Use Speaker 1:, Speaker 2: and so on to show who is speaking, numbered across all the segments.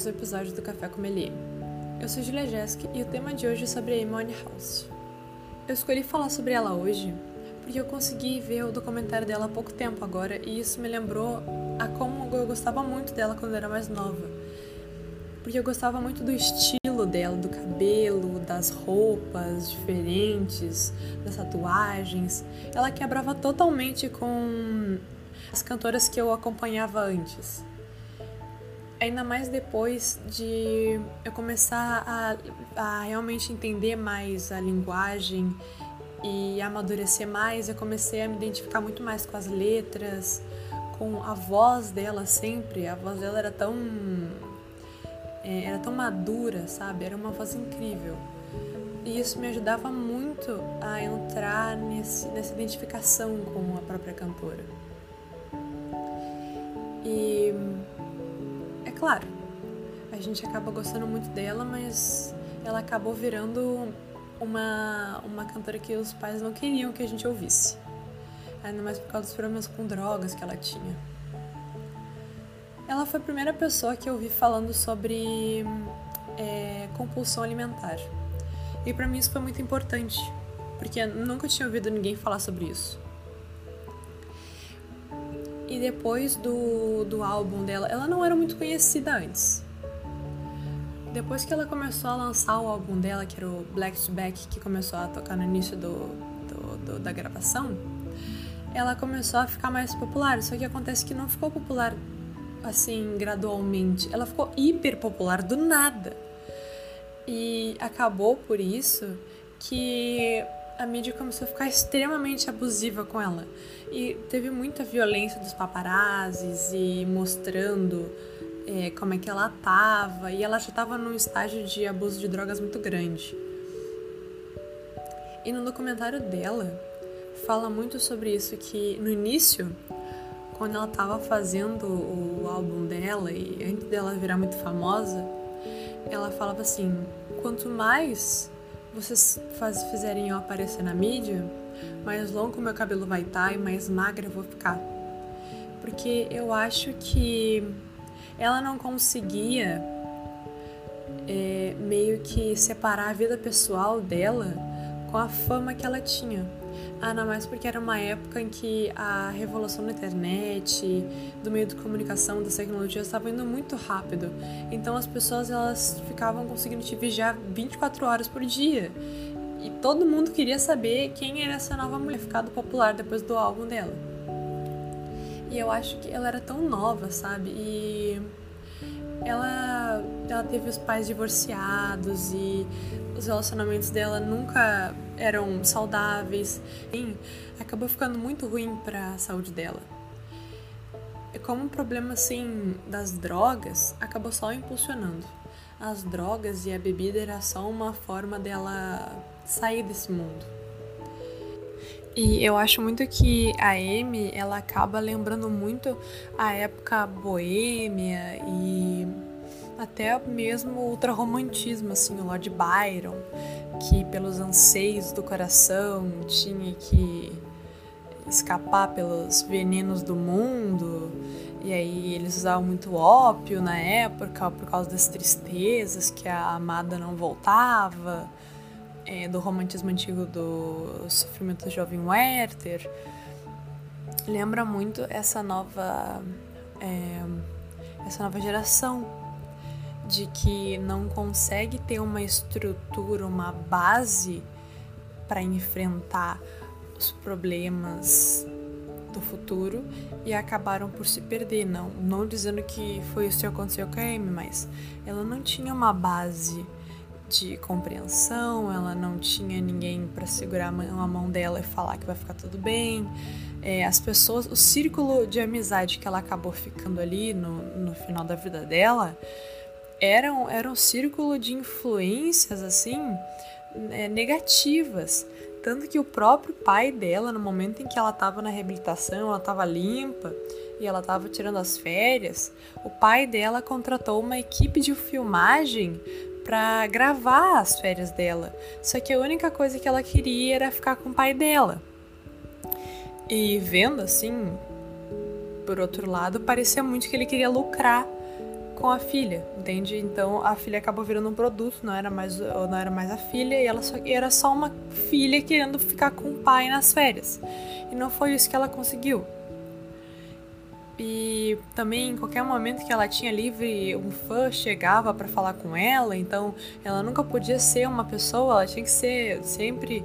Speaker 1: mais um episódio do Café com Melie. Eu sou Julia Jesk e o tema de hoje é sobre Amy House. Eu escolhi falar sobre ela hoje porque eu consegui ver o documentário dela há pouco tempo agora e isso me lembrou a como eu gostava muito dela quando era mais nova. Porque eu gostava muito do estilo dela, do cabelo, das roupas diferentes, das tatuagens. Ela quebrava totalmente com as cantoras que eu acompanhava antes. Ainda mais depois de eu começar a, a realmente entender mais a linguagem e amadurecer mais, eu comecei a me identificar muito mais com as letras, com a voz dela sempre. A voz dela era tão. é, era tão madura, sabe? Era uma voz incrível. E isso me ajudava muito a entrar nesse, nessa identificação com a própria cantora. E é claro, a gente acaba gostando muito dela, mas ela acabou virando uma, uma cantora que os pais não queriam que a gente ouvisse. Ainda mais por causa dos problemas com drogas que ela tinha. Ela foi a primeira pessoa que eu vi falando sobre é, compulsão alimentar. E para mim isso foi muito importante, porque eu nunca tinha ouvido ninguém falar sobre isso. E depois do, do álbum dela, ela não era muito conhecida antes. Depois que ela começou a lançar o álbum dela, que era o Black to Back, que começou a tocar no início do, do, do, da gravação, ela começou a ficar mais popular. Só que acontece que não ficou popular assim gradualmente, ela ficou hiper popular do nada. E acabou por isso que a mídia começou a ficar extremamente abusiva com ela. E teve muita violência dos paparazzis e mostrando é, como é que ela tava. E ela já tava num estágio de abuso de drogas muito grande. E no documentário dela, fala muito sobre isso, que no início, quando ela tava fazendo o álbum dela e antes dela virar muito famosa, ela falava assim, quanto mais vocês faz, fizerem eu aparecer na mídia, mais longo o meu cabelo vai estar e mais magra eu vou ficar. Porque eu acho que ela não conseguia é, meio que separar a vida pessoal dela com a fama que ela tinha. Ainda mais porque era uma época em que a revolução da internet, do meio de comunicação, das tecnologias estava indo muito rápido. Então as pessoas elas ficavam conseguindo te vigiar 24 horas por dia. E todo mundo queria saber quem era essa nova mulher ficado popular depois do álbum dela. E eu acho que ela era tão nova, sabe? E ela, ela teve os pais divorciados e os relacionamentos dela nunca eram saudáveis. Acabou ficando muito ruim para a saúde dela. E como o problema assim das drogas acabou só impulsionando. As drogas e a bebida era só uma forma dela sair desse mundo. E eu acho muito que a Amy, ela acaba lembrando muito a época boêmia e até mesmo o ultrarromantismo, assim, o Lord Byron, que pelos anseios do coração tinha que escapar pelos venenos do mundo. E aí eles usavam muito ópio na época por causa das tristezas que a amada não voltava é, do romantismo antigo do sofrimento do jovem Werther. Lembra muito essa nova, é, essa nova geração de que não consegue ter uma estrutura, uma base para enfrentar os problemas do futuro e acabaram por se perder. Não, não dizendo que foi isso que aconteceu com a Amy, mas ela não tinha uma base de compreensão, ela não tinha ninguém para segurar a mão dela e falar que vai ficar tudo bem. É, as pessoas, o círculo de amizade que ela acabou ficando ali no, no final da vida dela era um, era um círculo de influências assim é, negativas Tanto que o próprio pai dela, no momento em que ela estava na reabilitação, ela estava limpa e ela estava tirando as férias, o pai dela contratou uma equipe de filmagem para gravar as férias dela. Só que a única coisa que ela queria era ficar com o pai dela. E vendo assim, por outro lado, parecia muito que ele queria lucrar com a filha, entende? Então a filha acabou virando um produto, não era mais, não era mais a filha, e ela só, era só uma filha querendo ficar com o pai nas férias. E não foi isso que ela conseguiu. E também em qualquer momento que ela tinha livre, um fã chegava para falar com ela, então ela nunca podia ser uma pessoa, ela tinha que ser sempre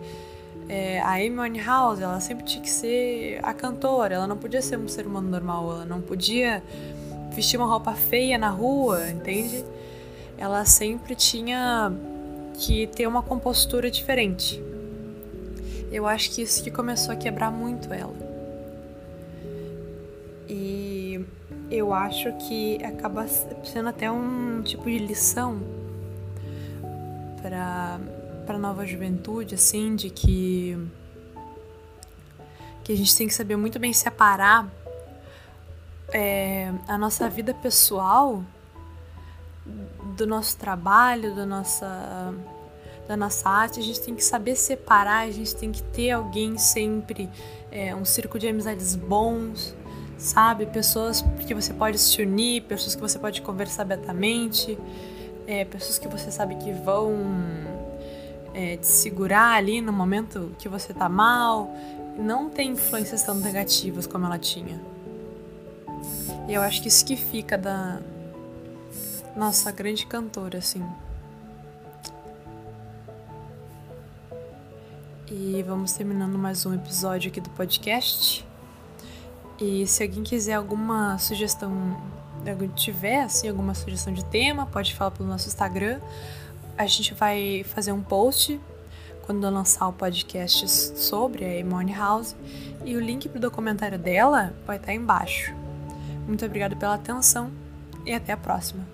Speaker 1: é, a Amy Winehouse, ela sempre tinha que ser a cantora, ela não podia ser um ser humano normal, ela não podia vestir uma roupa feia na rua, entende? Ela sempre tinha que ter uma compostura diferente. Eu acho que isso que começou a quebrar muito ela. E eu acho que acaba sendo até um tipo de lição para para nova juventude, assim, de que que a gente tem que saber muito bem separar é, a nossa vida pessoal do nosso trabalho, da nossa, da nossa arte, a gente tem que saber separar, a gente tem que ter alguém sempre, é, um círculo de amizades bons, sabe? Pessoas que você pode se unir, pessoas que você pode conversar abertamente, é, pessoas que você sabe que vão é, te segurar ali no momento que você tá mal. Não tem influências tão negativas como ela tinha. E eu acho que isso que fica da nossa grande cantora, assim. E vamos terminando mais um episódio aqui do podcast. E se alguém quiser alguma sugestão, tiver assim alguma sugestão de tema, pode falar pelo nosso Instagram. A gente vai fazer um post quando eu lançar o podcast sobre a Emone House e o link pro documentário dela vai estar embaixo. Muito obrigada pela atenção e até a próxima.